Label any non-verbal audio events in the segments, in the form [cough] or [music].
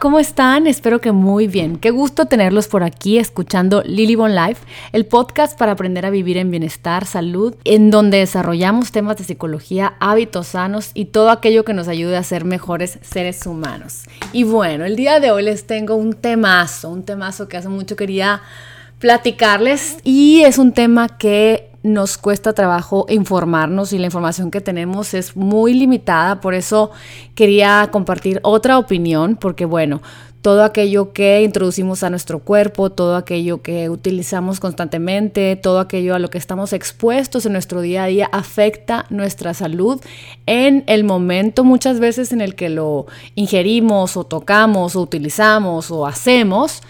¿cómo están? Espero que muy bien. Qué gusto tenerlos por aquí escuchando Lily Bon Life, el podcast para aprender a vivir en bienestar, salud, en donde desarrollamos temas de psicología, hábitos sanos y todo aquello que nos ayude a ser mejores seres humanos. Y bueno, el día de hoy les tengo un temazo, un temazo que hace mucho quería platicarles y es un tema que nos cuesta trabajo informarnos y la información que tenemos es muy limitada, por eso quería compartir otra opinión, porque bueno, todo aquello que introducimos a nuestro cuerpo, todo aquello que utilizamos constantemente, todo aquello a lo que estamos expuestos en nuestro día a día afecta nuestra salud en el momento muchas veces en el que lo ingerimos o tocamos o utilizamos o hacemos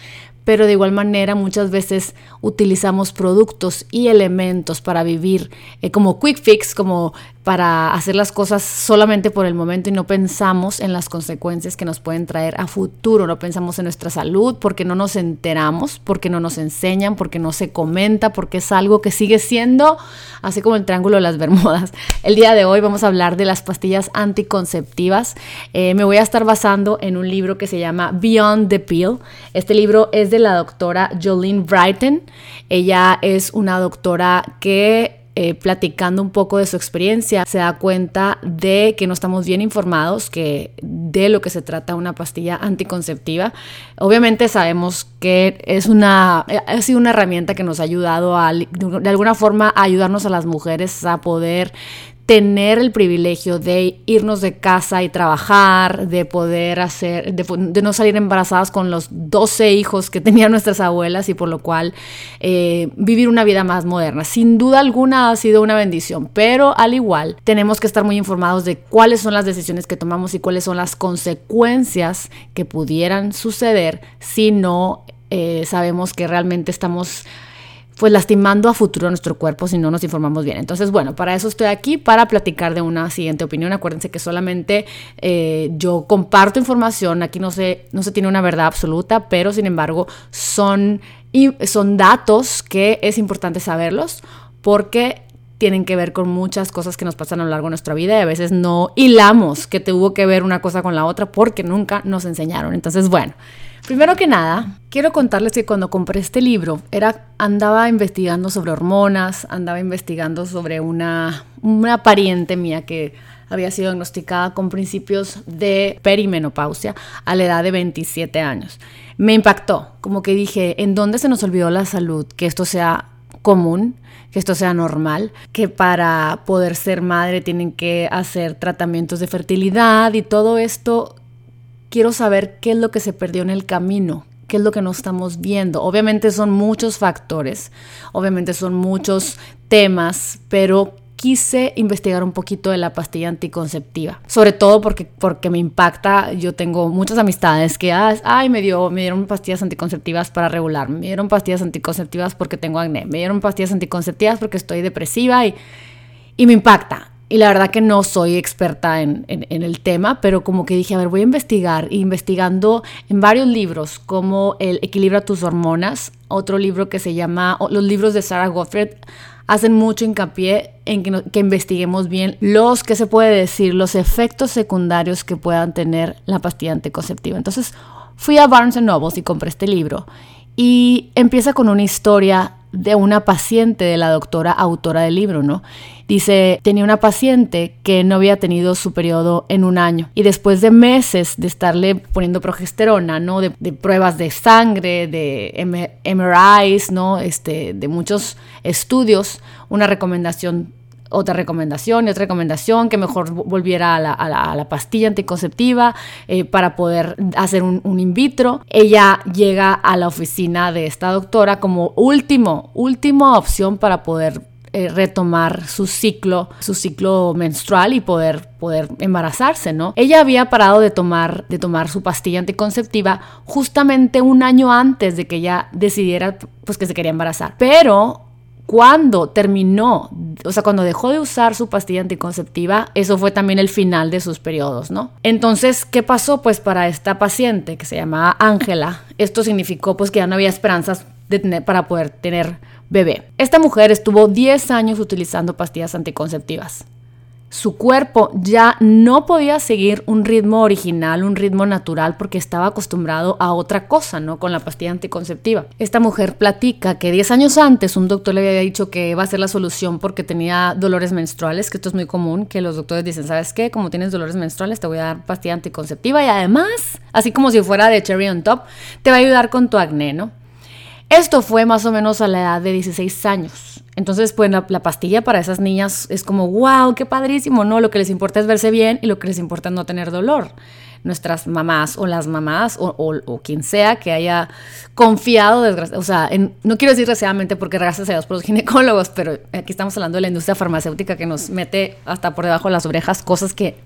pero de igual manera muchas veces utilizamos productos y elementos para vivir eh, como quick fix, como para hacer las cosas solamente por el momento y no pensamos en las consecuencias que nos pueden traer a futuro, no pensamos en nuestra salud porque no nos enteramos, porque no nos enseñan, porque no se comenta, porque es algo que sigue siendo así como el triángulo de las Bermudas. [laughs] El día de hoy vamos a hablar de las pastillas anticonceptivas. Eh, me voy a estar basando en un libro que se llama Beyond the Pill. Este libro es de la doctora Jolene Brighton. Ella es una doctora que eh, platicando un poco de su experiencia, se da cuenta de que no estamos bien informados que de lo que se trata una pastilla anticonceptiva. Obviamente sabemos que es una, ha sido una herramienta que nos ha ayudado a, de alguna forma a ayudarnos a las mujeres a poder tener el privilegio de irnos de casa y trabajar, de poder hacer, de, no salir embarazadas con los 12 hijos que [laughs] tenían nuestras abuelas y por lo cual eh, vivir una vida más moderna. Sin duda alguna ha sido una bendición, pero al igual tenemos que estar muy informados de cuáles son las decisiones que tomamos y cuáles son las consecuencias que pudieran suceder si no eh, sabemos que realmente estamos pues lastimando a futuro nuestro cuerpo si no nos informamos bien. Entonces, bueno, para eso estoy aquí, para platicar de una siguiente opinión. Acuérdense que solamente eh, yo comparto información, aquí no se, no se tiene una verdad absoluta, pero sin embargo son, son datos que es importante saberlos porque tienen que ver con muchas cosas que nos pasan a lo largo de nuestra vida y a veces no hilamos que tuvo que ver una cosa con la otra porque nunca nos enseñaron. Entonces, bueno. Primero que nada, quiero contarles que cuando compré este libro, era, andaba investigando sobre hormonas, andaba investigando sobre una, una pariente mía que había sido diagnosticada con principios de perimenopausia a la edad de 27 años. Me impactó, como que dije, ¿en dónde se nos olvidó la salud? Que esto sea común, que esto sea normal, que para poder ser madre tienen que hacer tratamientos de fertilidad y todo esto quiero saber qué es lo que se perdió en el camino, qué es lo que no estamos viendo. Obviamente son muchos factores, obviamente son muchos temas, pero quise investigar un poquito de la pastilla anticonceptiva, sobre todo porque, porque me impacta, yo tengo muchas amistades que, ay, me, dio, me dieron pastillas anticonceptivas para regular, me dieron pastillas anticonceptivas porque tengo acné, me dieron pastillas anticonceptivas porque estoy depresiva y, y me impacta. Y la verdad que no soy experta en, el tema, pero como que dije, a ver, voy a investigar. investigando en varios libros, como el Equilibra tus hormonas, otro libro que se llama, los libros de Sarah Gottfried, hacen mucho hincapié en que, que, investiguemos bien los que se puede decir, los efectos secundarios que puedan tener la pastilla anticonceptiva. Entonces fui a Barnes Noble y compré este libro y empieza con una historia de una paciente de la doctora autora del libro, ¿no? Dice, tenía una paciente que no había tenido su periodo en un año y después de meses de estarle poniendo progesterona, ¿no? De, pruebas de sangre, de MRIs, ¿no? Este, de muchos estudios, una recomendación otra recomendación y otra recomendación, que mejor volviera a la, pastilla anticonceptiva eh, para poder hacer un, in vitro. Ella llega a la oficina de esta doctora como último, última opción para poder eh, retomar su ciclo, su ciclo menstrual y poder, poder embarazarse, ¿no? Ella había parado de tomar, de tomar su pastilla anticonceptiva justamente un año antes de que ella decidiera pues que se quería embarazar. Pero cuando terminó, o sea, cuando dejó de usar su pastilla anticonceptiva, eso fue también el final de sus periodos, ¿no? Entonces, ¿qué pasó? Pues para esta paciente que se llamaba Ángela, esto significó pues que ya no había esperanzas de para poder tener bebé. Esta mujer estuvo 10 años utilizando pastillas anticonceptivas. su cuerpo ya no podía seguir un ritmo original, un ritmo natural, porque estaba acostumbrado a otra cosa, ¿no? Con la pastilla anticonceptiva. Esta mujer platica que 10 años antes un doctor le había dicho que iba a ser la solución porque tenía dolores menstruales, que esto es muy común, que los doctores dicen, ¿sabes qué? Como tienes dolores menstruales, te voy a dar pastilla anticonceptiva y además, así como si fuera de cherry on top, te va a ayudar con tu acné, ¿no? Esto fue más o menos a la edad de 16 años. Entonces, pues la, pastilla para esas niñas es como, wow, qué padrísimo, ¿no? Lo que les importa es verse bien y lo que les importa es no tener dolor. Nuestras mamás o las mamás o, quien sea que haya confiado, o sea, no quiero decir desgraciadamente porque gracias a Dios por los [laughs] ginecólogos, pero aquí estamos hablando de la industria farmacéutica que nos mete hasta por debajo de las orejas cosas que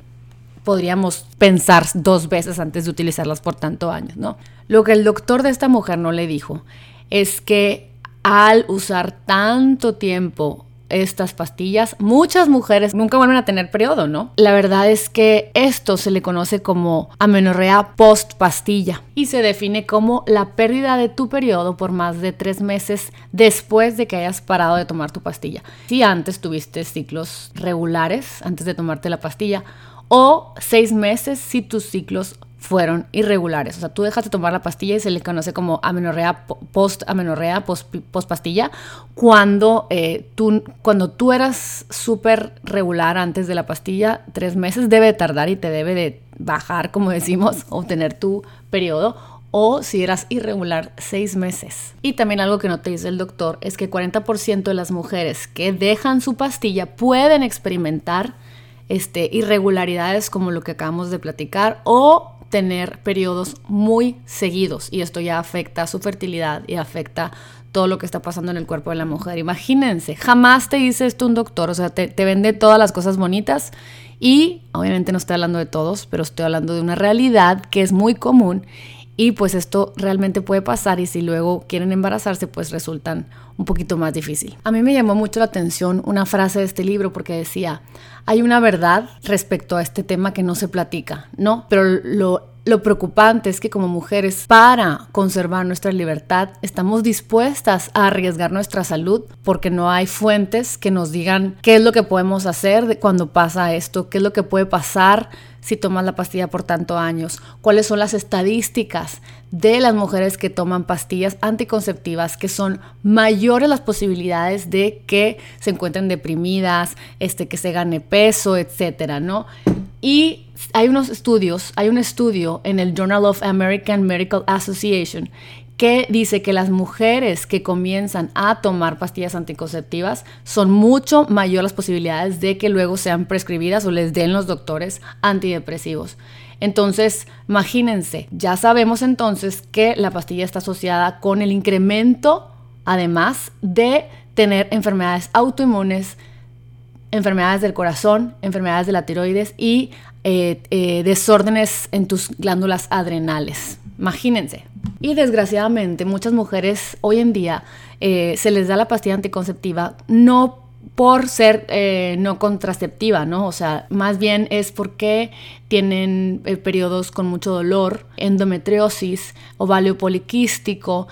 podríamos pensar dos veces antes de utilizarlas por tanto años, ¿no? Lo que el doctor de esta mujer no le dijo es que al usar tanto tiempo estas pastillas, muchas mujeres nunca vuelven a tener periodo, ¿no? La verdad es que esto se le conoce como amenorrea post pastilla y se define como la pérdida de tu periodo por más de tres meses después de que hayas parado de tomar tu pastilla. Si antes tuviste ciclos regulares antes de tomarte la pastilla o seis meses si tus ciclos fueron irregulares. O sea, tú dejas de tomar la pastilla y se le conoce como amenorrea, post-amenorrea, post-pastilla, cuando, eh, tú, cuando tú eras súper regular antes de la pastilla, tres meses debe tardar y te debe de bajar, como decimos, [laughs] obtener tu periodo, o si eras irregular, seis meses. Y también algo que no te dice el doctor es que 40% de las mujeres que dejan su pastilla pueden experimentar este, irregularidades como lo que acabamos de platicar o tener periodos muy seguidos y esto ya afecta su fertilidad y afecta todo lo que está pasando en el cuerpo de la mujer. Imagínense, jamás te dice esto un doctor, o sea, te, te vende todas las cosas bonitas y obviamente no estoy hablando de todos, pero estoy hablando de una realidad que es muy común y pues esto realmente puede pasar y si luego quieren embarazarse pues resultan un poquito más difícil. A mí me llamó mucho la atención una frase de este libro porque decía, hay una verdad respecto a este tema que no se platica, ¿no? Pero lo lo preocupante es que como mujeres, para conservar nuestra libertad, estamos dispuestas a arriesgar nuestra salud porque no hay fuentes que nos digan qué es lo que podemos hacer cuando pasa esto, qué es lo que puede pasar si tomas la pastilla por tantos años, cuáles son las estadísticas de las mujeres que toman pastillas anticonceptivas, que son mayores las posibilidades de que se encuentren deprimidas, este, que se gane peso, etcétera, ¿no? Y hay unos estudios, hay un estudio en el Journal of American Medical Association que dice que las mujeres que comienzan a tomar pastillas anticonceptivas son mucho mayor las posibilidades de que luego sean prescribidas o les den los doctores antidepresivos. Entonces, imagínense, ya sabemos entonces que la pastilla está asociada con el incremento, además de tener enfermedades autoinmunes, enfermedades del corazón, enfermedades de la tiroides y eh, eh, desórdenes en tus glándulas adrenales. Imagínense. Y desgraciadamente muchas mujeres hoy en día eh, se les da la pastilla anticonceptiva no por ser no contraceptiva, ¿no? O sea, más bien es porque tienen periodos con mucho dolor, endometriosis, ovario poliquístico,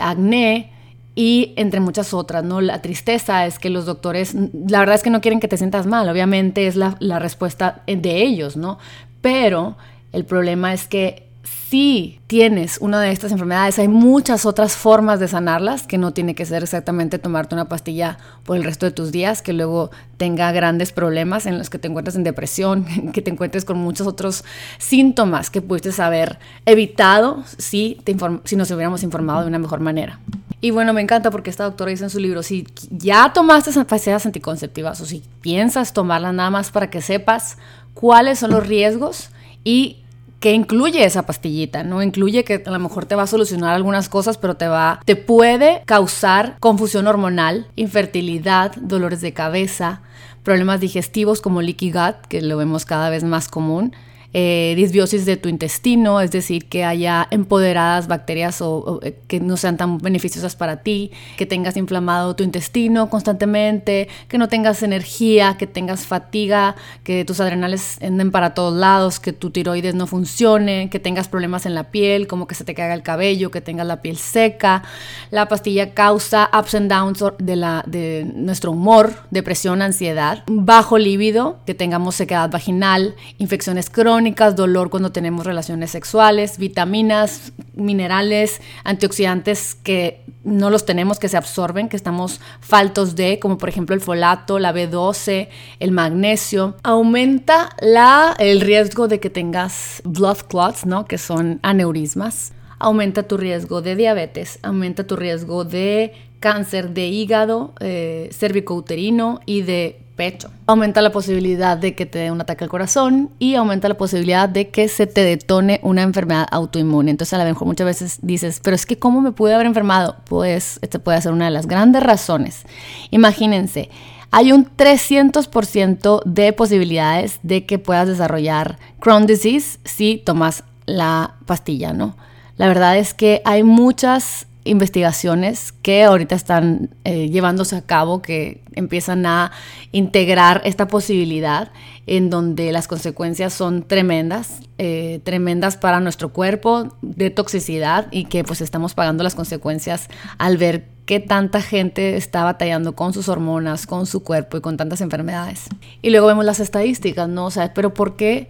acné, y entre muchas otras, ¿no? La tristeza es que los doctores, la verdad es que no quieren que te sientas mal, obviamente es la respuesta de ellos, ¿no? Pero el problema es que si tienes una de estas enfermedades, hay muchas otras formas de sanarlas, que no tiene que ser exactamente tomarte una pastilla por el resto de tus días, que luego tenga grandes problemas en los que te encuentres en depresión, [laughs] que te encuentres con muchos otros síntomas que pudiste haber evitado si, te si nos hubiéramos informado de una mejor manera. Y bueno, me encanta porque esta doctora dice en su libro, si ya tomaste pastillas anticonceptivas o si piensas tomarlas nada más para que sepas cuáles son los riesgos y qué incluye esa pastillita, ¿no? Incluye que a lo mejor te va a solucionar algunas cosas, pero te va, te puede causar confusión hormonal, infertilidad, dolores de cabeza, problemas digestivos como leaky gut, que lo vemos cada vez más común, eh, disbiosis de tu intestino, es decir, que haya empoderadas bacterias o, eh, que no sean tan beneficiosas para ti, que tengas inflamado tu intestino constantemente, que no tengas energía, que tengas fatiga, que tus adrenales anden para todos lados, que tu tiroides no funcione, que tengas problemas en la piel, como que se te caiga el cabello, que tengas la piel seca. La pastilla causa ups and downs de, de nuestro humor, depresión, ansiedad, bajo líbido, que tengamos sequedad vaginal, infecciones crónicas, dolor cuando tenemos relaciones sexuales, vitaminas, minerales, antioxidantes que no los tenemos, que se absorben, que estamos faltos de, como por ejemplo el folato, la B12, el magnesio. Aumenta la, el riesgo de que tengas blood clots, ¿no? que son aneurismas. Aumenta tu riesgo de diabetes, aumenta tu riesgo de cáncer de hígado, eh, cervicouterino y de pecho. Aumenta la posibilidad de que te dé un ataque al corazón y aumenta la posibilidad de que se te detone una enfermedad autoinmune. Entonces a lo mejor muchas veces dices, pero es que ¿cómo me pude haber enfermado? Pues esta puede ser una de las grandes razones. Imagínense, hay un 300% de posibilidades de que puedas desarrollar Crohn disease si tomas la pastilla, ¿no? La verdad es que hay muchas investigaciones que ahorita están eh, llevándose a cabo, que empiezan a integrar esta posibilidad en donde las consecuencias son tremendas, eh, tremendas para nuestro cuerpo, de toxicidad y que pues estamos pagando las consecuencias al ver que tanta gente está batallando con sus hormonas, con su cuerpo y con tantas enfermedades. Y luego vemos las estadísticas, ¿no? O sea, pero ¿por qué,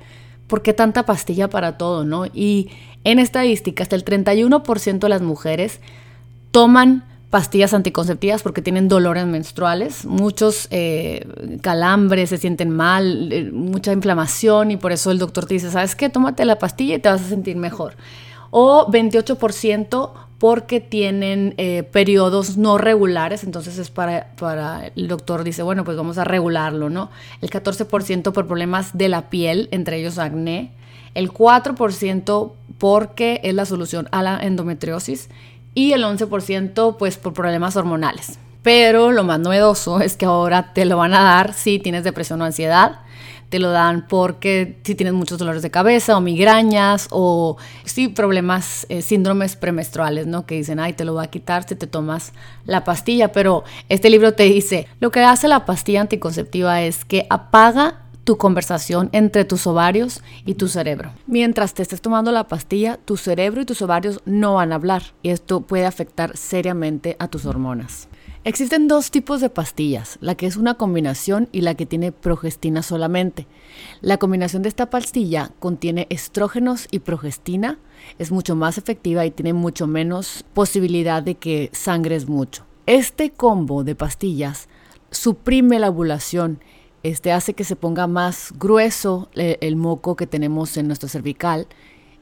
por qué tanta pastilla para todo, ¿no? Y en estadística, hasta el 31% de las mujeres toman pastillas anticonceptivas porque tienen dolores menstruales, muchos eh, calambres, se sienten mal, eh, mucha inflamación y por eso el doctor te dice, ¿sabes qué? Tómate la pastilla y te vas a sentir mejor. O 28% porque tienen eh, periodos no regulares, entonces es para, para, el doctor dice, bueno, pues vamos a regularlo, ¿no? El 14% por problemas de la piel, entre ellos acné, el 4% porque es la solución a la endometriosis y el 11% pues por problemas hormonales. Pero lo más novedoso es que ahora te lo van a dar si tienes depresión o ansiedad. Te lo dan porque si tienes muchos dolores de cabeza o migrañas o sí problemas, eh, síndromes premenstruales, ¿no? Que dicen, ay, te lo va a quitar si te tomas la pastilla. Pero este libro te dice, lo que hace la pastilla anticonceptiva es que apaga tu conversación entre tus ovarios y tu cerebro. Mientras te estés tomando la pastilla, tu cerebro y tus ovarios no van a hablar y esto puede afectar seriamente a tus hormonas. Existen dos tipos de pastillas, la que es una combinación y la que tiene progestina solamente. La combinación de esta pastilla contiene estrógenos y progestina, es mucho más efectiva y tiene mucho menos posibilidad de que sangres mucho. Este combo de pastillas suprime la ovulación este hace que se ponga más grueso eh, el, moco que tenemos en nuestro cervical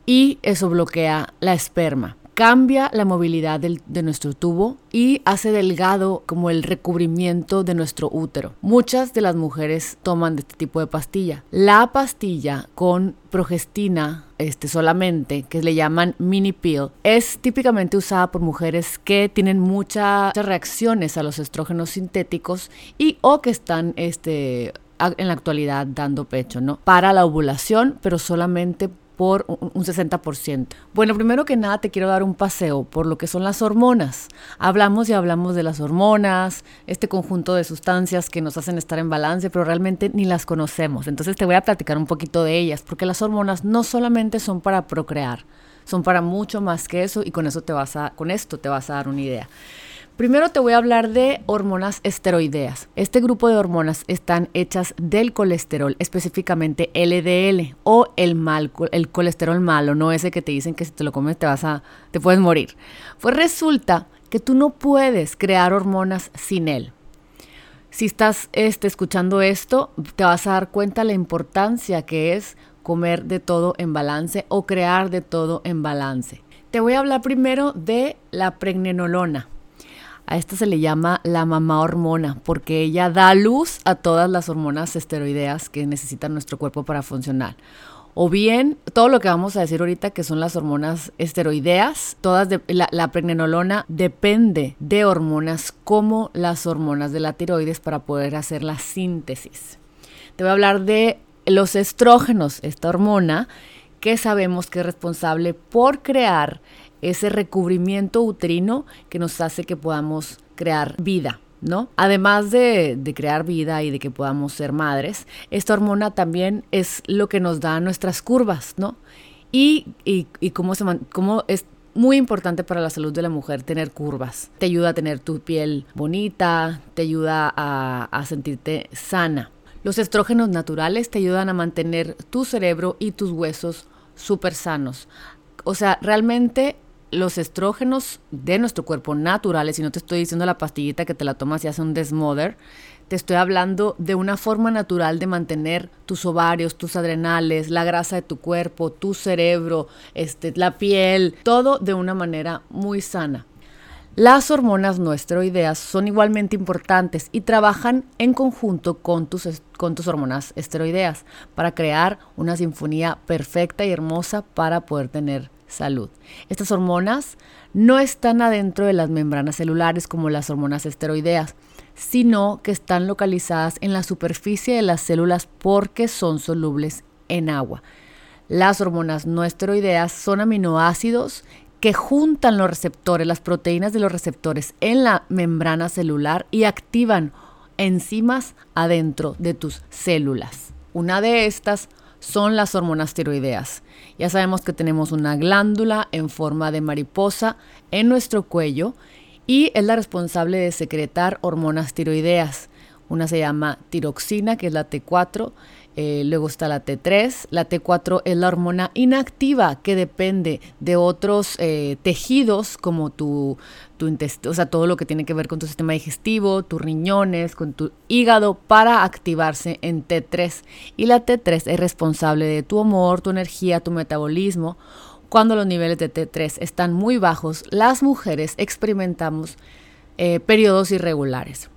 y eso bloquea la esperma. Cambia la movilidad de nuestro tubo y hace delgado como el recubrimiento de nuestro útero. Muchas de las mujeres toman este tipo de pastilla. La pastilla con progestina este, solamente, que le llaman mini pill, es típicamente usada por mujeres que tienen muchas reacciones a los estrógenos sintéticos y o que están este, en la actualidad dando pecho, ¿no? Para la ovulación, pero solamente por un 60%. Bueno, primero que nada te quiero dar un paseo por lo que son las hormonas. Hablamos y hablamos de las hormonas, este conjunto de sustancias que nos hacen estar en balance, pero realmente ni las conocemos. Entonces te voy a platicar un poquito de ellas, porque las hormonas no solamente son para procrear, son para mucho más que eso y con eso te vas a con esto te vas a dar una idea. Primero te voy a hablar de hormonas esteroideas. Este grupo de hormonas están hechas del colesterol, específicamente LDL o el mal, el colesterol malo, no ese que te dicen que si te lo comes te vas a te puedes morir. Pues resulta que tú no puedes crear hormonas sin él. Si estás este, escuchando esto, te vas a dar cuenta la importancia que es comer de todo en balance o crear de todo en balance. Te voy a hablar primero de la pregnenolona. A esta se le llama la mamá hormona porque ella da luz a todas las hormonas esteroideas que necesita nuestro cuerpo para funcionar. O bien, todo lo que vamos a decir ahorita que son las hormonas esteroideas, todas la, la pregnenolona depende de hormonas como las hormonas de la tiroides para poder hacer la síntesis. Te voy a hablar de los estrógenos, esta hormona que sabemos que es responsable por crear ese recubrimiento uterino que nos hace que podamos crear vida. ¿No? Además de, crear vida y de que podamos ser madres, esta hormona también es lo que nos da nuestras curvas, ¿no? Y, y, cómo, se cómo es muy importante para la salud de la mujer tener curvas. Te ayuda a tener tu piel bonita, te ayuda a, a sentirte sana. Los estrógenos naturales te ayudan a mantener tu cerebro y tus huesos súper sanos. O sea, realmente los estrógenos de nuestro cuerpo naturales, y no te estoy diciendo la pastillita que te la tomas y hace un desmother, te estoy hablando de una forma natural de mantener tus ovarios, tus adrenales, la grasa de tu cuerpo, tu cerebro, este, la piel, todo de una manera muy sana. Las hormonas no esteroideas son igualmente importantes y trabajan en conjunto con tus, con tus hormonas esteroideas para crear una sinfonía perfecta y hermosa para poder tener salud. Estas hormonas no están adentro de las membranas celulares como las hormonas esteroideas, sino que están localizadas en la superficie de las células porque son solubles en agua. Las hormonas no esteroideas son aminoácidos que juntan los receptores, las proteínas de los receptores en la membrana celular y activan enzimas adentro de tus células. Una de estas son las hormonas tiroideas. Ya sabemos que tenemos una glándula en forma de mariposa en nuestro cuello y es la responsable de secretar hormonas tiroideas. Una se llama tiroxina, que es la T4, eh, luego está la T3. La T4 es la hormona inactiva que depende de otros eh, tejidos como tu, tu intestino, o sea, todo lo que tiene que ver con tu sistema digestivo, tus riñones, con tu hígado para activarse en T3. Y la T3 es responsable de tu humor, tu energía, tu metabolismo. Cuando los niveles de T3 están muy bajos, las mujeres experimentamos eh, periodos irregulares.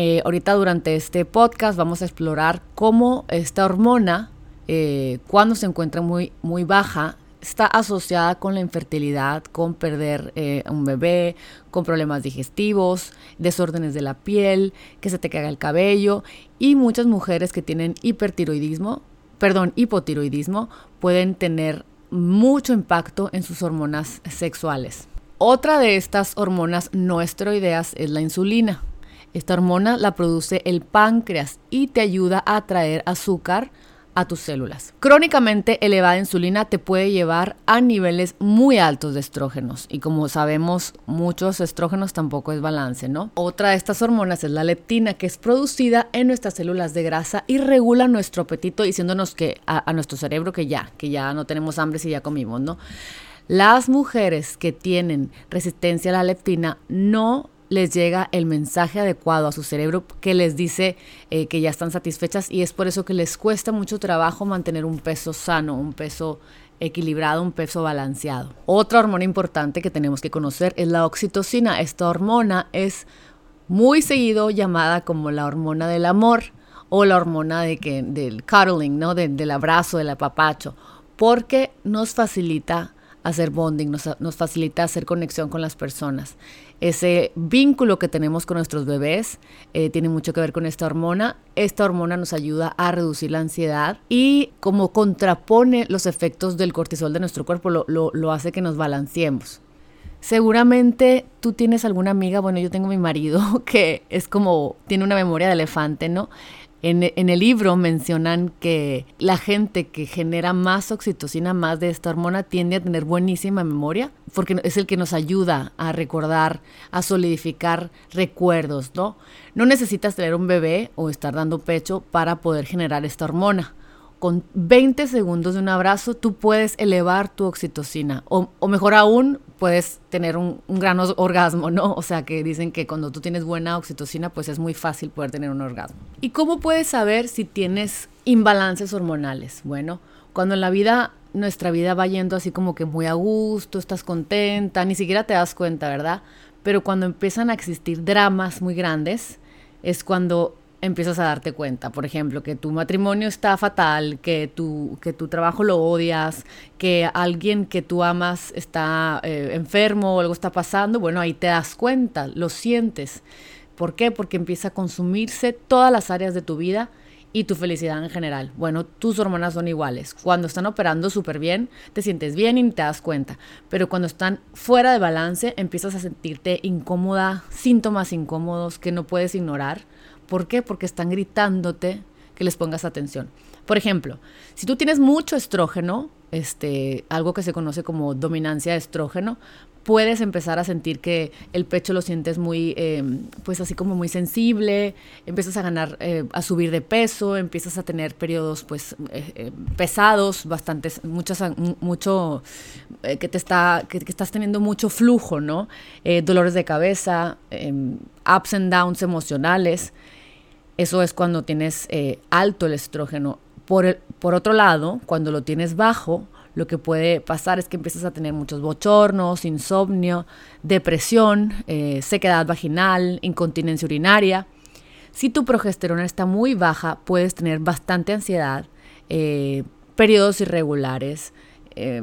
Eh, ahorita durante este podcast vamos a explorar cómo esta hormona, eh, cuando se encuentra muy, muy baja, está asociada con la infertilidad, con perder eh, un bebé, con problemas digestivos, desórdenes de la piel, que se te caiga el cabello y muchas mujeres que tienen hipertiroidismo, perdón, hipotiroidismo, pueden tener mucho impacto en sus hormonas sexuales. Otra de estas hormonas no esteroideas es la insulina. Esta hormona la produce el páncreas y te ayuda a traer azúcar a tus células. Crónicamente elevada insulina te puede llevar a niveles muy altos de estrógenos y como sabemos muchos estrógenos tampoco es balance, ¿no? Otra de estas hormonas es la leptina que es producida en nuestras células de grasa y regula nuestro apetito diciéndonos que a, a nuestro cerebro que ya, que ya no tenemos hambre si ya comimos, ¿no? Las mujeres que tienen resistencia a la leptina no les llega el mensaje adecuado a su cerebro que les dice eh, que ya están satisfechas y es por eso que les cuesta mucho trabajo mantener un peso sano, un peso equilibrado, un peso balanceado. Otra hormona importante que tenemos que conocer es la oxitocina. Esta hormona es muy seguido llamada como la hormona del amor o la hormona de que, del cuddling, ¿no? del abrazo, del apapacho, porque nos facilita hacer bonding, nos, nos facilita hacer conexión con las personas ese vínculo que tenemos con nuestros bebés eh, tiene mucho que ver con esta hormona. Esta hormona nos ayuda a reducir la ansiedad y como contrapone los efectos del cortisol de nuestro cuerpo, lo, lo hace que nos balanceemos. Seguramente tú tienes alguna amiga, bueno, yo tengo mi marido [laughs] que es como, tiene una memoria de elefante, ¿no? En, el libro mencionan que la gente que genera más oxitocina, más de esta hormona, tiende a tener buenísima memoria, porque es el que nos ayuda a recordar, a solidificar recuerdos, ¿no? No necesitas tener un bebé o estar dando pecho para poder generar esta hormona con 20 segundos de un abrazo tú puedes elevar tu oxitocina o, mejor aún puedes tener un, gran orgasmo, ¿no? O sea que dicen que cuando tú tienes buena oxitocina pues es muy fácil poder tener un orgasmo. ¿Y cómo puedes saber si tienes imbalances hormonales? Bueno, cuando en la vida, nuestra vida va yendo así como que muy a gusto, estás contenta, ni siquiera te das cuenta, ¿verdad? Pero cuando empiezan a existir dramas muy grandes, es cuando empiezas a darte cuenta, por ejemplo, que tu matrimonio está fatal, que tu, que tu trabajo lo odias, que alguien que tú amas está eh, enfermo o algo está pasando, bueno, ahí te das cuenta, lo sientes. ¿Por qué? Porque empieza a consumirse todas las áreas de tu vida y tu felicidad en general. Bueno, tus hormonas son iguales. Cuando están operando súper bien, te sientes bien y te das cuenta. Pero cuando están fuera de balance, empiezas a sentirte incómoda, síntomas incómodos que no puedes ignorar. ¿Por qué? Porque están gritándote que les pongas atención. Por ejemplo, si tú tienes mucho estrógeno, este, algo que se conoce como dominancia de estrógeno, puedes empezar a sentir que el pecho lo sientes muy, eh, pues así como muy sensible, empiezas a ganar, eh, a subir de peso, empiezas a tener periodos pues eh, pesados, bastantes, muchas, mucho, que te está, que, que, estás teniendo mucho flujo, ¿no? dolores de cabeza, em, ups and downs emocionales. Eso es cuando tienes alto el estrógeno. Por, por otro lado, cuando lo tienes bajo, lo que puede pasar es que empiezas a tener muchos bochornos, insomnio, depresión, eh, sequedad vaginal, incontinencia urinaria. Si tu progesterona está muy baja, puedes tener bastante ansiedad, eh, periodos irregulares, eh,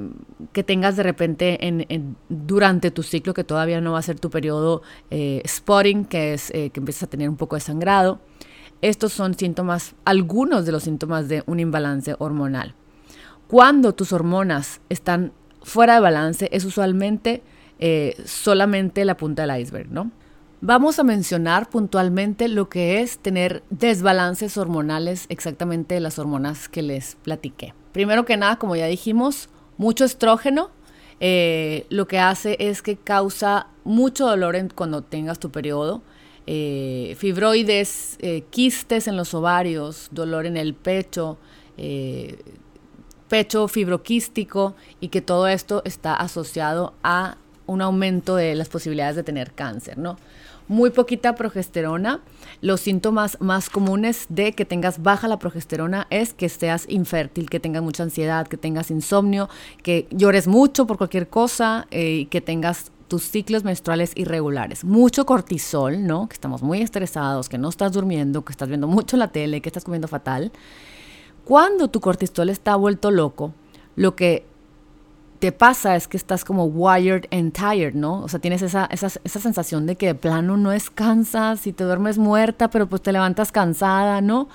que tengas de repente en, durante tu ciclo, que todavía no va a ser tu periodo spotting, que es que empiezas a tener un poco de sangrado. Estos son síntomas, algunos de los síntomas de un imbalance hormonal. Cuando tus hormonas están fuera de balance es usualmente eh, solamente la punta del iceberg, ¿no? Vamos a mencionar puntualmente lo que es tener desbalances hormonales, exactamente las hormonas que les platiqué. Primero que nada, como ya dijimos, mucho estrógeno eh, lo que hace es que causa mucho dolor cuando tengas tu periodo. Eh, fibroides, quistes en los ovarios, dolor en el pecho, pecho fibroquístico y que todo esto está asociado a un aumento de las posibilidades de tener cáncer, ¿no? Muy poquita progesterona. Los síntomas más comunes de que tengas baja la progesterona es que seas infértil, que tengas mucha ansiedad, que tengas insomnio, que llores mucho por cualquier cosa eh, y que tengas tus ciclos menstruales irregulares. Mucho cortisol, ¿no? Que estamos muy estresados, que no estás durmiendo, que estás viendo [laughs] mucho la tele, que estás comiendo fatal. Cuando tu cortisol está vuelto loco, lo que te pasa es que estás como wired and tired, ¿no? O sea, tienes esa, esa, esa, sensación de que de plano no descansas y te duermes muerta, pero pues te levantas cansada, ¿no?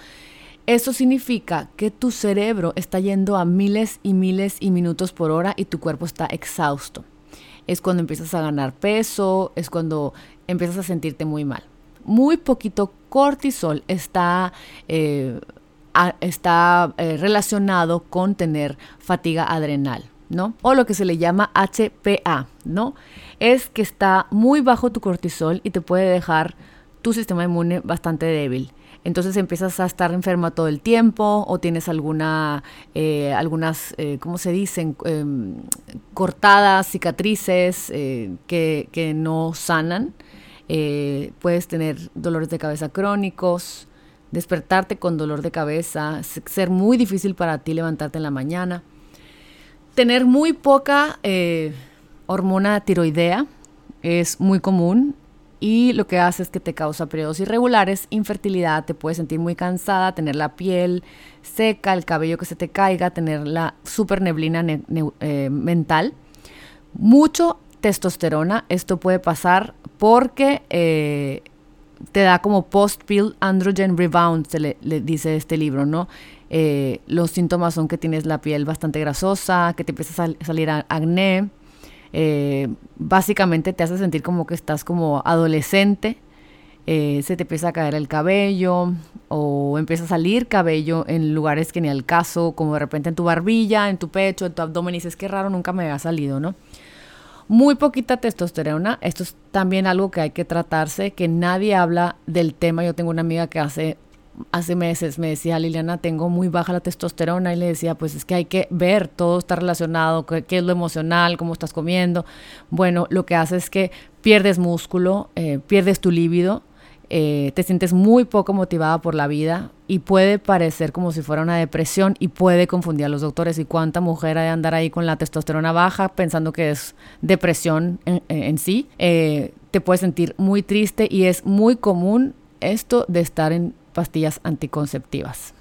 Eso significa que tu cerebro está yendo a miles y miles y minutos por hora y tu cuerpo está exhausto. Es cuando empiezas a ganar peso, es cuando empiezas a sentirte muy mal. Muy poquito cortisol está eh, está eh, relacionado con tener fatiga adrenal, ¿no? O lo que se le llama HPA, ¿no? Es que está muy bajo tu cortisol y te puede dejar tu sistema inmune bastante débil. Entonces empiezas a estar enferma todo el tiempo o tienes alguna, eh, algunas, eh, ¿cómo se dicen? Em, cortadas, cicatrices que, que, no sanan. puedes tener dolores de cabeza crónicos, despertarte con dolor de cabeza, ser muy difícil para ti levantarte en la mañana, tener muy poca eh, hormona tiroidea es muy común y lo que hace es que te causa periodos irregulares, infertilidad, te puedes sentir muy cansada, tener la piel seca, el cabello que se te caiga, tener la super neblina eh, mental. Mucho testosterona, esto puede pasar porque eh, te da como post-pill androgen rebound, se le, dice este libro, ¿no? Eh, los síntomas son que tienes la piel bastante grasosa, que te empieza a salir acné, eh, básicamente te hace sentir como que estás como adolescente, eh, se te empieza a caer el cabello o empieza a salir cabello en lugares que ni al caso, como de repente en tu barbilla, en tu pecho, en tu abdomen, y dices, qué raro, nunca me había salido, ¿no? Muy poquita testosterona, esto es también algo que hay que tratarse, que nadie habla del tema. Yo tengo una amiga que hace hace meses me decía, Liliana, tengo muy baja la testosterona y le decía, pues es que hay que ver, todo está relacionado, qué, es lo emocional, cómo estás comiendo. Bueno, lo que hace es que pierdes músculo, eh, pierdes tu líbido, eh, te sientes muy poco motivada por la vida y puede parecer como si fuera una depresión y puede confundir a los doctores. ¿Y cuánta mujer ha de andar ahí con la testosterona baja pensando que es depresión en, sí? Eh, te puedes sentir muy triste y es muy común esto de estar en pastillas anticonceptivas.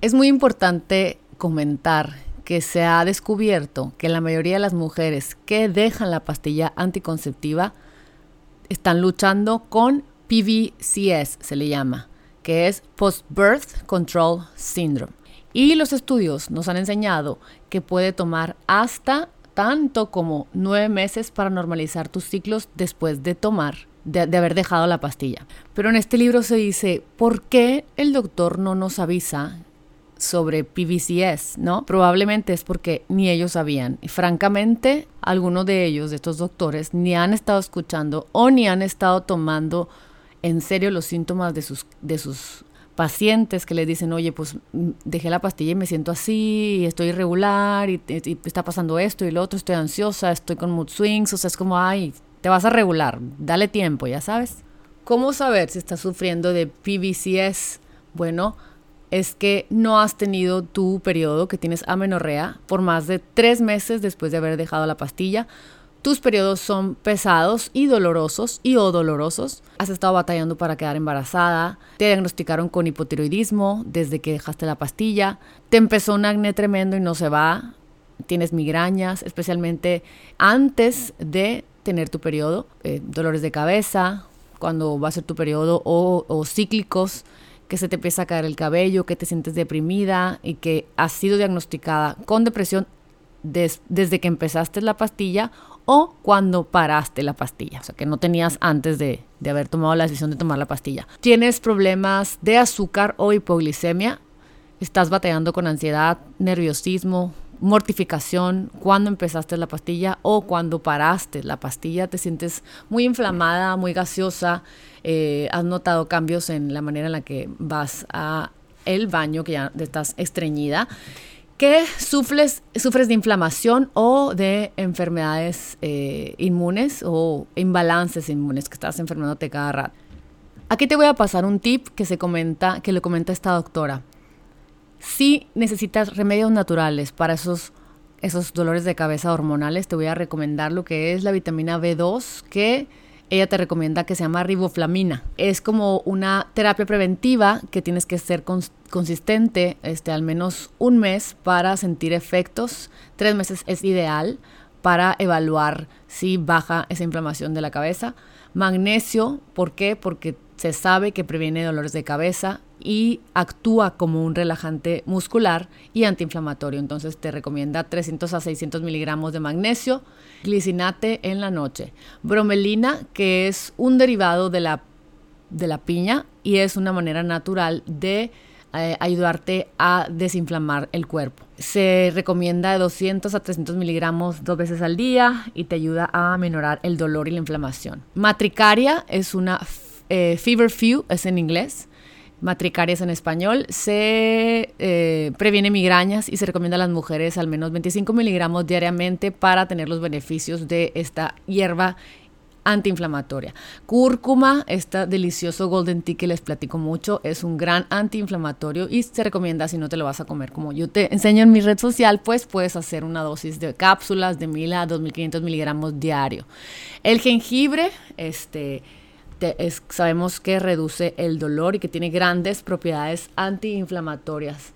Es muy importante comentar que se ha descubierto que la mayoría de las mujeres que dejan la pastilla anticonceptiva están luchando con PVCS se le llama, que es Post-Birth Control Syndrome. Y los estudios nos han enseñado que puede tomar hasta tanto como nueve meses para normalizar tus ciclos después de tomar, de, haber dejado la pastilla. Pero en este libro se dice, ¿por qué el doctor no nos avisa sobre PVCS, ¿no? Probablemente es porque ni ellos sabían. Y francamente, algunos de ellos, de estos doctores, ni han estado escuchando o ni han estado tomando en serio los síntomas de sus, de sus pacientes que les dicen, oye, pues mm, dejé la pastilla y me siento así, y estoy irregular, y, y, está pasando esto y lo otro, estoy ansiosa, estoy con mood swings, o sea, es como, ay, te vas a regular, dale tiempo, ya sabes. ¿Cómo saber si estás sufriendo de PVCS? Bueno, es que no has tenido tu periodo, que tienes amenorrea, por más de tres meses después de haber dejado la pastilla. Tus periodos son pesados y dolorosos y o dolorosos. Has estado batallando para quedar embarazada. Te diagnosticaron con hipotiroidismo desde que dejaste la pastilla. Te empezó un acné tremendo y no se va. Tienes migrañas, especialmente antes de tener tu periodo. Eh, dolores de cabeza cuando va a ser tu periodo o, o cíclicos que se te empieza a caer el cabello, que te sientes deprimida y que has sido diagnosticada con depresión desde que empezaste la pastilla o cuando paraste la pastilla, o sea, que no tenías antes de, de haber tomado la decisión de tomar la pastilla. Tienes problemas de azúcar o hipoglicemia, estás batallando con ansiedad, nerviosismo, mortificación cuando empezaste la pastilla o cuando paraste la pastilla, te sientes muy inflamada, muy gaseosa, eh, has notado cambios en la manera en la que vas a el baño, que ya estás estreñida, que sufres, sufres de inflamación o de enfermedades eh, inmunes o imbalances inmunes, que estás enfermándote cada rato. Aquí te voy a pasar un tip que se comenta, que le comenta esta doctora. Si necesitas remedios naturales para esos, esos dolores de cabeza hormonales, te voy a recomendar lo que es la vitamina B2, que ella te recomienda que se llama riboflamina. Es como una terapia preventiva que tienes que ser consistente este, al menos un mes para sentir efectos. Tres meses es ideal para evaluar si baja esa inflamación de la cabeza. Magnesio, ¿por qué? Porque se sabe que previene dolores de cabeza y actúa como un relajante muscular y antiinflamatorio. Entonces te recomienda 300 a 600 miligramos de magnesio, glicinate en la noche, bromelina, que es un derivado de la, de la piña y es una manera natural de eh, ayudarte a desinflamar el cuerpo. Se recomienda de 200 a 300 miligramos dos veces al día y te ayuda a minorar el dolor y la inflamación. Matricaria es una eh, Fever Few, es en inglés matricarias en español, se eh, previene migrañas y se recomienda a las mujeres al menos 25 miligramos diariamente para tener los beneficios de esta hierba antiinflamatoria. Cúrcuma, este delicioso golden tea que les platico mucho, es un gran antiinflamatorio y se recomienda si no te lo vas a comer como yo te enseño en mi red social, pues puedes hacer una dosis de cápsulas de 1000 a 2500 miligramos diario. El jengibre, este sabemos que reduce el dolor y que tiene grandes propiedades antiinflamatorias.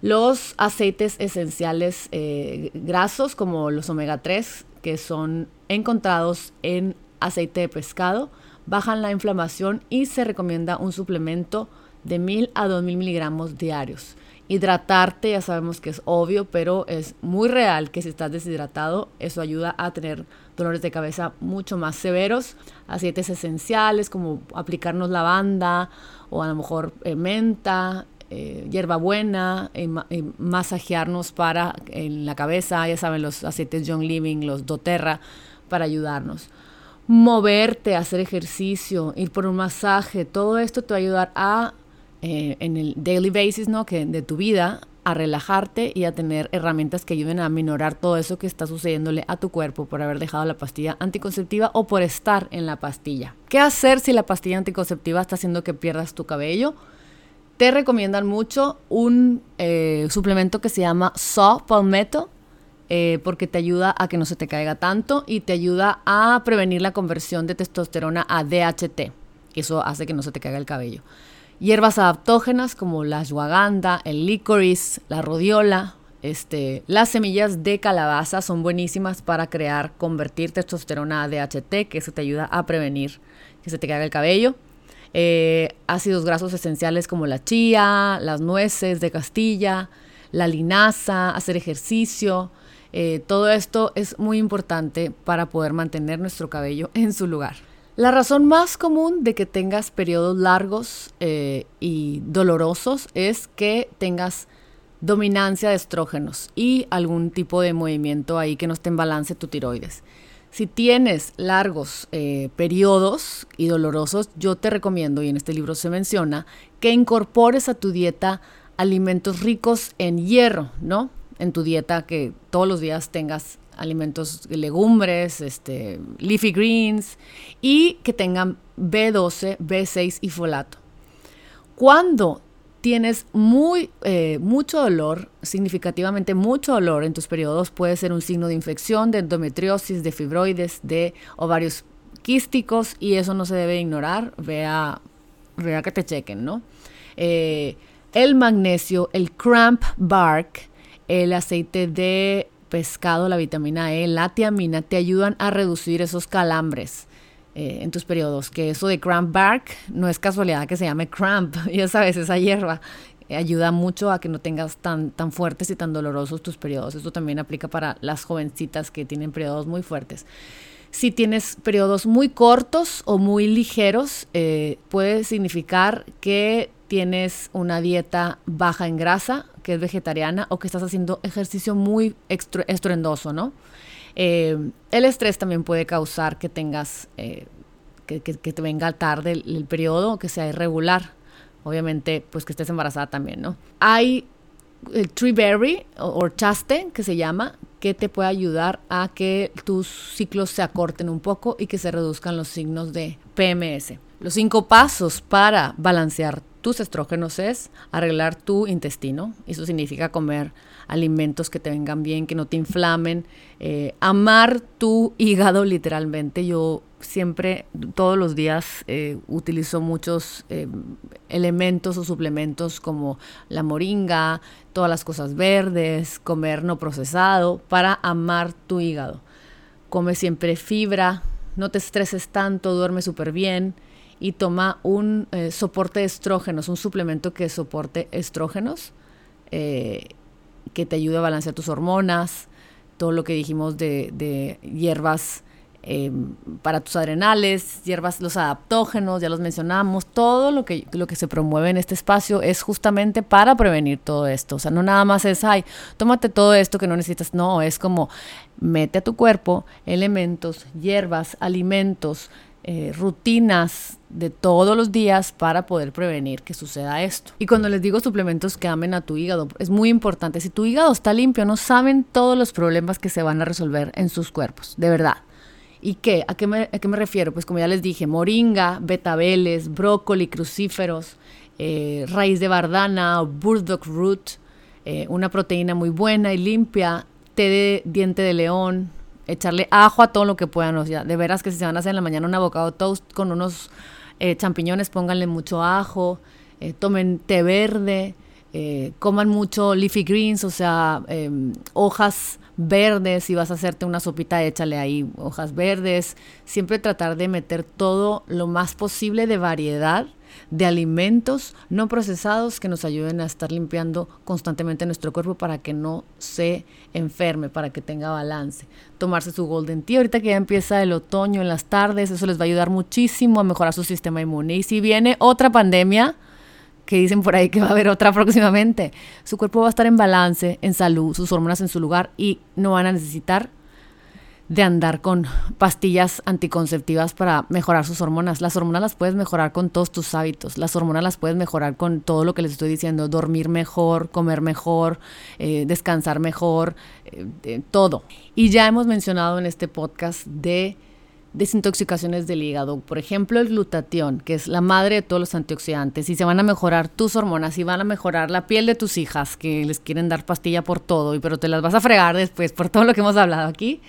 Los aceites esenciales eh, grasos como los omega 3 que son encontrados en aceite de pescado bajan la inflamación y se recomienda un suplemento de 1000 a 2000 miligramos diarios. Hidratarte, ya sabemos que es obvio, pero es muy real que si estás deshidratado, eso ayuda a tener dolores de cabeza mucho más severos. Aceites esenciales como aplicarnos lavanda o a lo mejor eh, menta, eh, hierbabuena, eh, masajearnos para en la cabeza, ya saben, los aceites John Living, los doTERRA, para ayudarnos. Moverte, hacer ejercicio, ir por un masaje, todo esto te va a ayudar a en el daily basis, ¿no? Que de tu vida a relajarte y a tener herramientas que ayuden a minorar todo eso que está sucediéndole a tu cuerpo por haber dejado la pastilla anticonceptiva o por estar en la pastilla. ¿Qué hacer si la pastilla anticonceptiva está haciendo que pierdas tu cabello? Te recomiendan mucho un eh, suplemento que se llama Saw Palmetto eh, porque te ayuda a que no se te caiga tanto y te ayuda a prevenir la conversión de testosterona a DHT. Eso hace que no se te caiga el cabello. Hierbas adaptógenas como la ashwagandha, el licorice, la rodiola, este, las semillas de calabaza son buenísimas para crear, convertir testosterona a DHT, que eso te ayuda a prevenir que se te caiga el cabello. eh, ácidos grasos esenciales como la chía, las nueces de Castilla, la linaza, hacer ejercicio. Eh, todo esto es muy importante para poder mantener nuestro cabello en su lugar. La razón más común de que tengas periodos largos eh, y dolorosos es que tengas dominancia de estrógenos y algún tipo de movimiento ahí que no esté en balance tu tiroides. Si tienes largos eh, periodos y dolorosos, yo te recomiendo, y en este libro se menciona, que incorpores a tu dieta alimentos ricos en hierro, ¿no? En tu dieta que todos los días tengas alimentos, legumbres, este, leafy greens y que tengan B12, B6 y folato. Cuando tienes muy, eh, mucho dolor, significativamente mucho dolor en tus periodos, puede ser un signo de infección, de endometriosis, de fibroides, de ovarios quísticos y eso no se debe ignorar. Vea, vea que te chequen, ¿no? Eh, el magnesio, el cramp bark, el aceite de pescado, la vitamina E, la tiamina te ayudan a reducir esos calambres eh, en tus periodos, que eso de cramp bark no es casualidad que se llame cramp, [laughs] ya sabes, esa hierba eh, ayuda mucho a que no tengas tan, tan fuertes y tan dolorosos tus periodos. Esto también aplica para las jovencitas que tienen periodos muy fuertes. Si tienes periodos muy cortos o muy ligeros, eh, puede significar que tienes una dieta baja en grasa, que es vegetariana, o que estás haciendo ejercicio muy estruendoso, ¿no? Eh, el estrés también puede causar que tengas, eh, que, te venga tarde el, periodo, que sea irregular. Obviamente, pues que estés embarazada también, ¿no? Hay el tree berry o, chaste, que se llama, que te puede ayudar a que tus ciclos se acorten un poco y que se reduzcan los signos de PMS. Los cinco pasos para balancear tus estrógenos es arreglar tu intestino. Eso significa comer alimentos que te vengan bien, que no te inflamen, eh, amar tu hígado literalmente. Yo siempre, todos los días, eh, utilizo muchos eh, elementos o suplementos como la moringa, todas las cosas verdes, comer no procesado, para amar tu hígado. Come siempre fibra, no te estreses tanto, duerme súper bien y toma un soporte de estrógenos, un suplemento que soporte estrógenos que te ayude a balancear tus hormonas, todo lo que dijimos de, hierbas em, para tus adrenales, hierbas, los adaptógenos, ya los mencionamos, todo lo que, lo que se promueve en este espacio es justamente para prevenir todo esto. O sea, no nada más es, ay, tómate todo esto que no necesitas, no, es como mete a tu cuerpo elementos, hierbas, alimentos, eh, rutinas de todos los días para poder prevenir que suceda esto. Y cuando les digo suplementos que amen a tu hígado, es muy importante. Si tu hígado está limpio, no saben todos los problemas que se van a resolver en sus cuerpos, de verdad. ¿Y qué? ¿A qué me, a qué me refiero? Pues como ya les dije, moringa, betabeles, brócoli, crucíferos, eh, raíz de bardana, burdock root, eh, una proteína muy buena y limpia, té de diente de león, echarle ajo a todo lo que puedan. O sea, de veras que si se van a hacer en la mañana un avocado toast con unos eh, champiñones, pónganle mucho ajo, eh, tomen té verde, eh, coman mucho leafy greens, o sea, em, hojas verdes, si vas a hacerte una sopita, échale ahí hojas verdes. Siempre tratar de meter todo lo más posible de variedad de alimentos no procesados que nos ayuden a estar limpiando constantemente nuestro cuerpo para que no se enferme, para que tenga balance. Tomarse su Golden Tea, ahorita que ya empieza el otoño en las tardes, eso les va a ayudar muchísimo a mejorar su sistema inmune. Y si viene otra pandemia, que dicen por ahí que va a haber otra [laughs] próximamente, su cuerpo va a estar en balance, en salud, sus hormonas en su lugar y no van a necesitar de andar con pastillas anticonceptivas para mejorar sus hormonas. Las hormonas las puedes mejorar con todos tus hábitos. Las hormonas las puedes mejorar con todo lo que les estoy diciendo. Dormir mejor, comer mejor, eh, descansar mejor, eh, todo. Y ya hemos mencionado en este podcast de desintoxicaciones del hígado. Por ejemplo, el glutatión, que es la madre de todos los antioxidantes, y se van a mejorar tus hormonas y van a mejorar la piel de tus hijas, que les quieren dar pastilla por todo, pero te las vas a fregar después por todo lo que hemos hablado aquí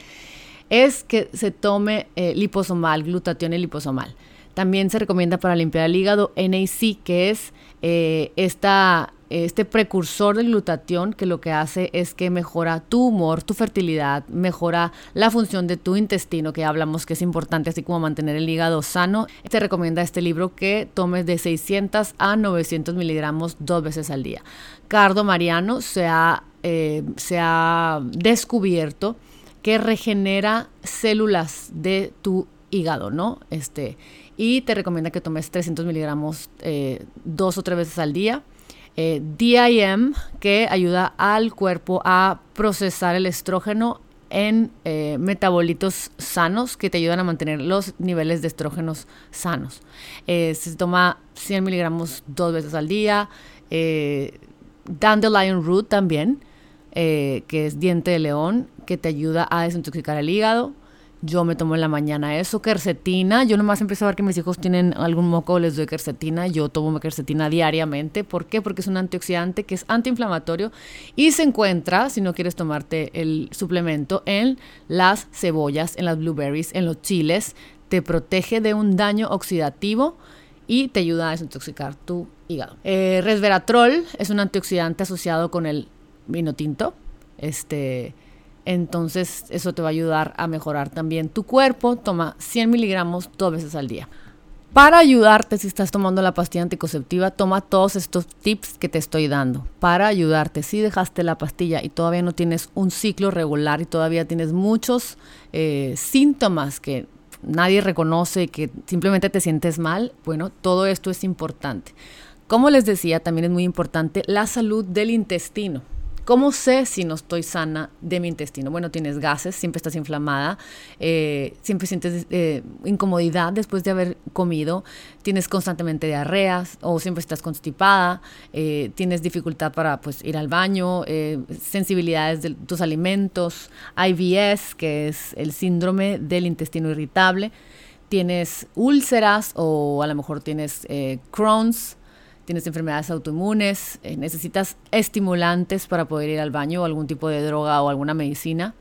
es que se tome eh, liposomal, glutatión y liposomal. También se recomienda para limpiar el hígado NAC, que es eh, esta este precursor del glutatión que lo que hace es que mejora tu humor, tu fertilidad, mejora la función de tu intestino, que hablamos que es importante, así como mantener el hígado sano. Te recomienda este libro que tomes de 600 a 900 miligramos dos veces al día. Cardo Mariano se ha, eh, se ha descubierto que regenera células de tu hígado, ¿no? Este, y te recomienda que tomes 300 miligramos eh, dos o tres veces al día. Eh, DIM, que ayuda al cuerpo a procesar el estrógeno en eh, metabolitos sanos que te ayudan a mantener los niveles de estrógenos sanos. se toma 100 miligramos dos veces al día. Dandelion root también, que es diente de león, que te ayuda a desintoxicar el hígado. Yo me tomo en la mañana eso, quercetina. Yo nomás empiezo a ver que mis hijos tienen algún moco, les doy quercetina. Yo tomo quercetina diariamente. ¿Por qué? Porque es un antioxidante que es antiinflamatorio y se encuentra, si no quieres tomarte el suplemento, en las cebollas, en las blueberries, en los chiles. Te protege de un daño oxidativo y te ayuda a desintoxicar tu hígado. Eh, resveratrol es un antioxidante asociado con el vino tinto. Este entonces eso te va a ayudar a mejorar también tu cuerpo. Toma 100 miligramos dos veces al día. Para ayudarte, si estás tomando la pastilla anticonceptiva, toma todos estos tips que te estoy dando. Para ayudarte, si dejaste la pastilla y todavía no tienes un ciclo regular y todavía tienes muchos eh, síntomas que nadie reconoce, que simplemente te sientes mal, bueno, todo esto es importante. Como les decía, también es muy importante la salud del intestino. ¿Cómo sé si no estoy sana de mi intestino? Bueno, tienes gases, siempre estás inflamada, eh, siempre sientes eh, incomodidad después de haber comido, tienes constantemente diarreas o siempre estás constipada, eh, tienes dificultad para pues, ir al baño, sensibilidades de tus alimentos, IBS, que es el síndrome del intestino irritable, tienes úlceras o a lo mejor tienes Crohn's tienes enfermedades autoinmunes, eh, necesitas estimulantes para poder ir al baño o algún tipo de droga o alguna medicina,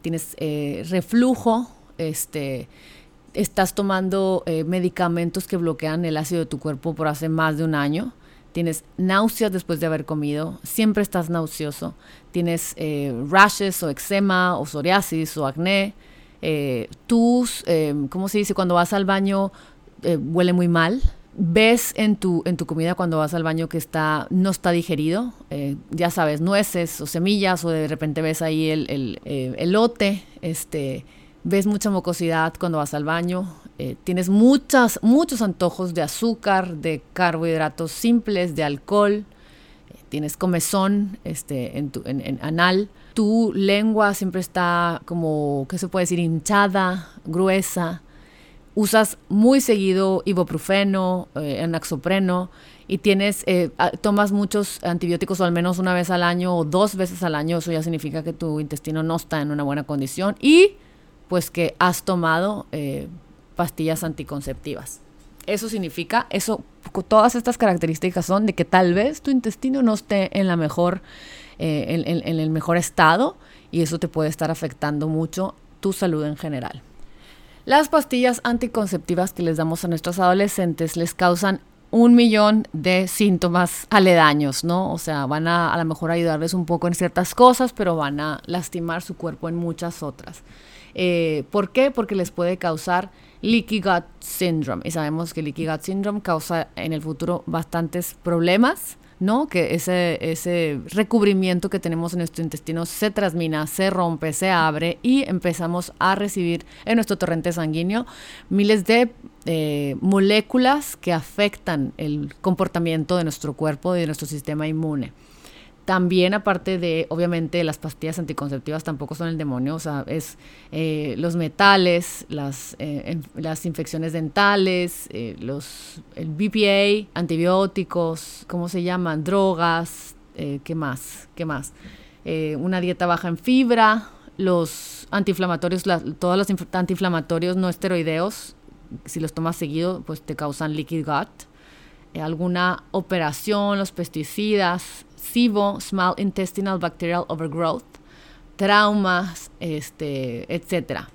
tienes eh, reflujo, este, estás tomando eh, medicamentos que bloquean el ácido de tu cuerpo por hace más de un año, tienes náuseas después de haber comido, siempre estás nauseoso, tienes rashes o eczema o psoriasis o acné, tus, ¿cómo se dice? Cuando vas al baño huele muy mal, ves en tu, en tu comida cuando vas al baño que está, no está digerido, eh, ya sabes, nueces o semillas, o de repente ves ahí el, el eh, elote, este, ves mucha mucosidad cuando vas al baño, eh, tienes muchas, muchos antojos de azúcar, de carbohidratos simples, de alcohol, tienes comezón este, en tu en, anal, tu lengua siempre está como, ¿qué se puede decir?, hinchada, gruesa, usas muy seguido ibuprofeno, eh, anaxopreno y tienes, eh, tomas muchos antibióticos o al menos una vez al año o dos veces al año, eso ya significa que tu intestino no está en una buena condición y pues que has tomado eh, pastillas anticonceptivas. Eso significa, eso, todas estas características son de que tal vez tu intestino no esté en la mejor, en el mejor estado y eso te puede estar afectando mucho tu salud en general. Las pastillas anticonceptivas que les damos a nuestros adolescentes les causan un millón de síntomas aledaños, ¿no? O sea, van a a lo mejor ayudarles un poco en ciertas cosas, pero van a lastimar su cuerpo en muchas otras. Eh, ¿Por qué? Porque les puede causar leaky gut syndrome. Y sabemos que leaky gut syndrome causa en el futuro bastantes problemas ¿no? Que ese, ese recubrimiento que tenemos en nuestro intestino se transmina, se rompe, se abre y empezamos a recibir en nuestro torrente sanguíneo miles de eh, moléculas que afectan el comportamiento de nuestro cuerpo y de nuestro sistema inmune. También aparte de, obviamente, las pastillas anticonceptivas tampoco son el demonio, o sea, es eh, los metales, las, eh, las infecciones dentales, eh, los, el BPA, antibióticos, ¿cómo se llaman? Drogas, ¿qué más? ¿Qué más? una dieta baja en fibra, los antiinflamatorios, todos los antiinflamatorios no esteroideos, si los tomas seguido, pues te causan leaky gut. alguna operación, los pesticidas, SIBO, Small Intestinal Bacterial Overgrowth, traumas, este, etc.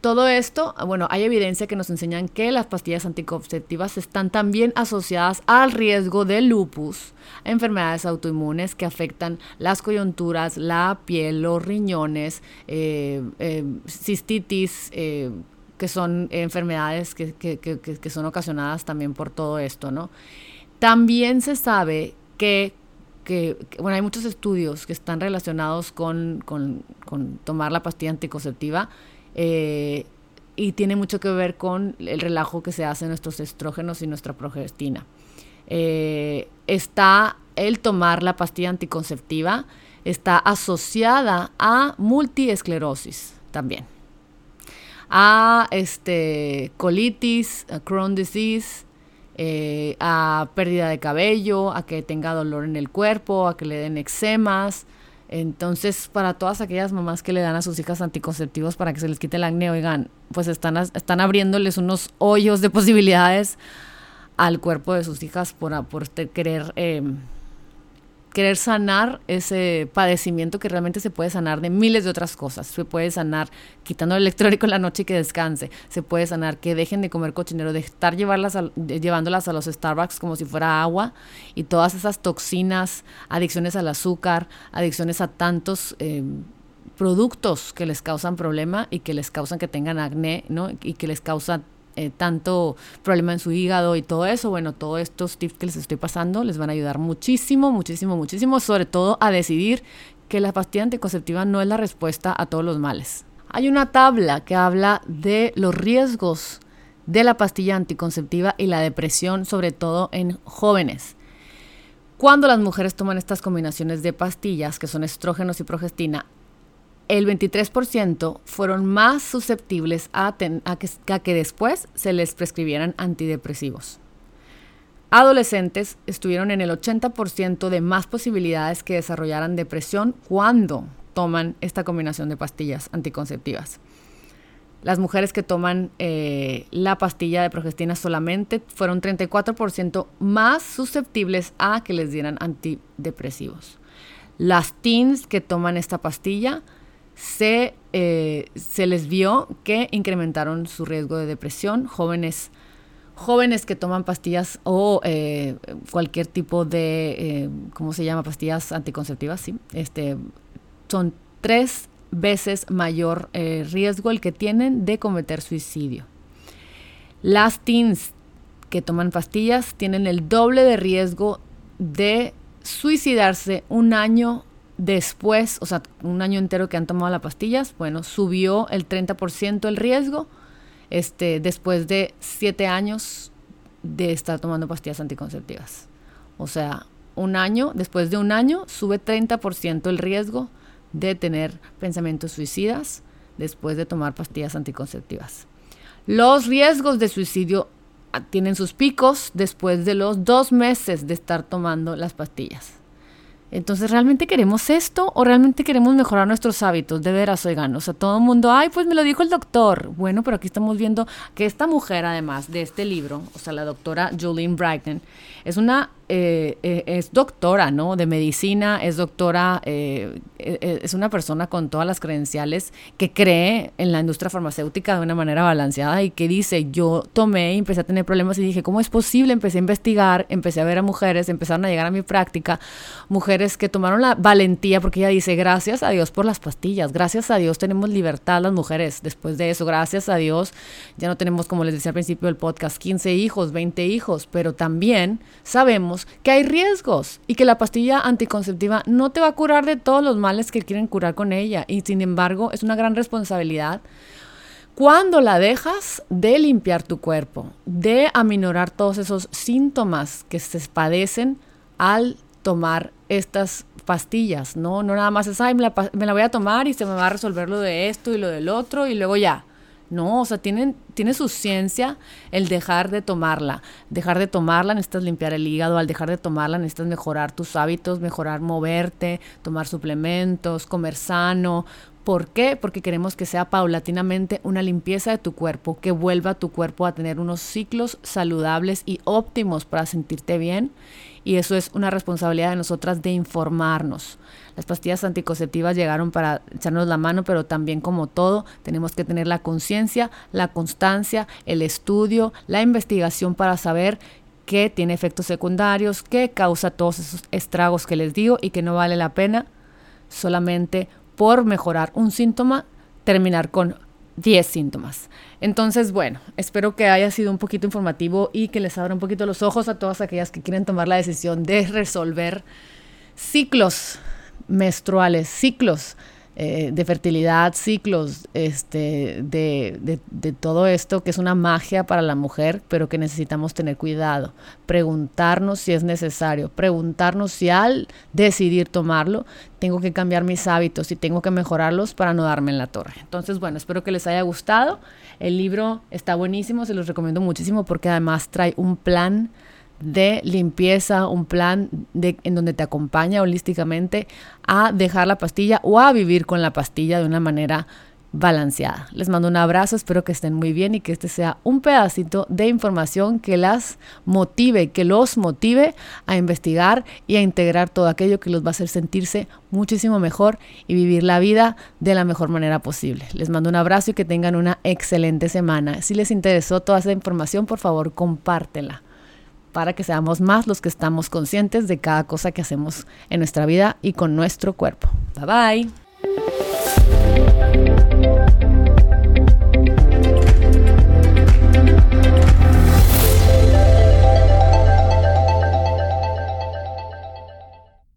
todo esto, bueno, hay evidencia que nos enseñan que las pastillas anticonceptivas están también asociadas al riesgo de lupus, enfermedades autoinmunes que afectan las coyunturas, la piel, los riñones, eh, eh, cistitis, eh, que son enfermedades que, que, son ocasionadas también por todo esto, ¿no? También se sabe que, bueno, hay muchos estudios que están relacionados con, tomar la pastilla anticonceptiva eh, y tiene mucho que ver con el relajo que se hace en nuestros estrógenos y nuestra progestina. Eh, está el tomar la pastilla anticonceptiva, está asociada a multiesclerosis también, a este, colitis, a Crohn disease, eh, a pérdida de cabello, a que tenga dolor en el cuerpo, a que le den eczemas, entonces, para todas aquellas mamás que le dan a sus hijas anticonceptivos para que se les quite el acné, oigan, pues están, están abriéndoles unos hoyos de posibilidades al cuerpo de sus hijas por, por querer eh, querer sanar ese padecimiento que realmente se puede sanar de miles de otras cosas. Se puede sanar quitando el electrónico en la noche y que descanse. Se puede sanar que dejen de comer cochinero, de estar llevarlas llevándolas a los Starbucks como si fuera agua y todas esas toxinas, adicciones al azúcar, adicciones a tantos... Eh, productos que les causan problema y que les causan que tengan acné, ¿no? Y que les causan eh, tanto problema en su hígado y todo eso, bueno, todos estos tips que les estoy pasando les van a ayudar muchísimo, muchísimo, muchísimo, sobre todo a decidir que la pastilla anticonceptiva no es la respuesta a todos los males. Hay una tabla que habla de los riesgos de la pastilla anticonceptiva y la depresión, sobre todo en jóvenes. Cuando las mujeres toman estas combinaciones de pastillas, que son estrógenos y progestina, el 23% fueron más susceptibles a, que, después se les prescribieran antidepresivos. Adolescentes estuvieron en el 80% de más posibilidades que desarrollaran depresión cuando toman esta combinación de pastillas anticonceptivas. Las mujeres que toman eh, la pastilla de progestina solamente fueron 34% más susceptibles a que les dieran antidepresivos. Las teens que toman esta pastilla se, eh, se les vio que incrementaron su riesgo de depresión. Jóvenes, jóvenes que toman pastillas o eh, cualquier tipo de, eh, ¿cómo se llama? Pastillas anticonceptivas, sí. Este, son tres veces mayor riesgo el que tienen de cometer suicidio. Las teens que toman pastillas tienen el doble de riesgo de suicidarse un año Después, o sea, un año entero que han tomado las pastillas, bueno, subió el 30% el riesgo este, después de siete años de estar tomando pastillas anticonceptivas. O sea, un año, después de un año, sube 30% el riesgo de tener pensamientos suicidas después de tomar pastillas anticonceptivas. Los riesgos de suicidio ah, tienen sus picos después de los dos meses de estar tomando las pastillas. Entonces, ¿realmente queremos esto o realmente queremos mejorar nuestros hábitos? De veras, oigan, o sea, todo el mundo, ay, pues me lo dijo el doctor. Bueno, pero aquí estamos viendo que esta mujer, además de este libro, o sea, la doctora Jolene Brighton, es una eh, eh, es doctora, ¿no? De medicina, es doctora, eh, es una persona con todas las credenciales que cree en la industria farmacéutica de una manera balanceada y que dice, yo tomé y empecé a tener problemas y dije, ¿cómo es posible? Empecé a investigar, empecé a ver a mujeres, empezaron a llegar a mi práctica, mujeres que tomaron la valentía, porque ella dice, gracias a Dios por las pastillas, gracias a Dios tenemos libertad las mujeres después de eso, gracias a Dios ya no tenemos, como les decía al principio del podcast, 15 hijos, 20 hijos, pero también sabemos que hay riesgos y que la pastilla anticonceptiva no te va a curar de todos los males que quieren curar con ella. Y sin embargo, es una gran responsabilidad cuando la dejas de limpiar tu cuerpo, de aminorar todos esos síntomas que se padecen al tomar estas pastillas, ¿no? No nada más es, ay, me la, me la voy a tomar y se me va a resolver lo de esto y lo del otro y luego ya. No, o sea, tienen, tiene su ciencia el dejar de tomarla. Dejar de tomarla necesitas limpiar el hígado, al dejar de tomarla necesitas mejorar tus hábitos, mejorar moverte, tomar suplementos, comer sano, ¿Por qué? Porque queremos que sea paulatinamente una limpieza de tu cuerpo, que vuelva tu cuerpo a tener unos ciclos saludables y óptimos para sentirte bien. Y eso es una responsabilidad de nosotras de informarnos. Las pastillas anticonceptivas llegaron para echarnos la mano, pero también como todo, tenemos que tener la conciencia, la constancia, el estudio, la investigación para saber qué tiene efectos secundarios, qué causa todos esos estragos que les digo y que no vale la pena solamente por mejorar un síntoma, terminar con 10 síntomas. Entonces, bueno, espero que haya sido un poquito informativo y que les abra un poquito los ojos a todas aquellas que quieren tomar la decisión de resolver ciclos menstruales, ciclos eh, de fertilidad, ciclos este, de, de, todo esto que es una magia para la mujer, pero que necesitamos tener cuidado. Preguntarnos si es necesario, preguntarnos si al decidir tomarlo tengo que cambiar mis hábitos y tengo que mejorarlos para no darme en la torre. Entonces, bueno, espero que les haya gustado. El libro está buenísimo, se los recomiendo muchísimo porque además trae un plan de limpieza, un plan de, en donde te acompaña holísticamente a dejar la pastilla o a vivir con la pastilla de una manera balanceada. Les mando un abrazo, espero que estén muy bien y que este sea un pedacito de información que las motive, que los motive a investigar y a integrar todo aquello que los va a hacer sentirse muchísimo mejor y vivir la vida de la mejor manera posible. Les mando un abrazo y que tengan una excelente semana. Si les interesó toda esa información, por favor, compártela para que seamos más los que estamos conscientes de cada cosa que hacemos en nuestra vida y con nuestro cuerpo. Bye bye.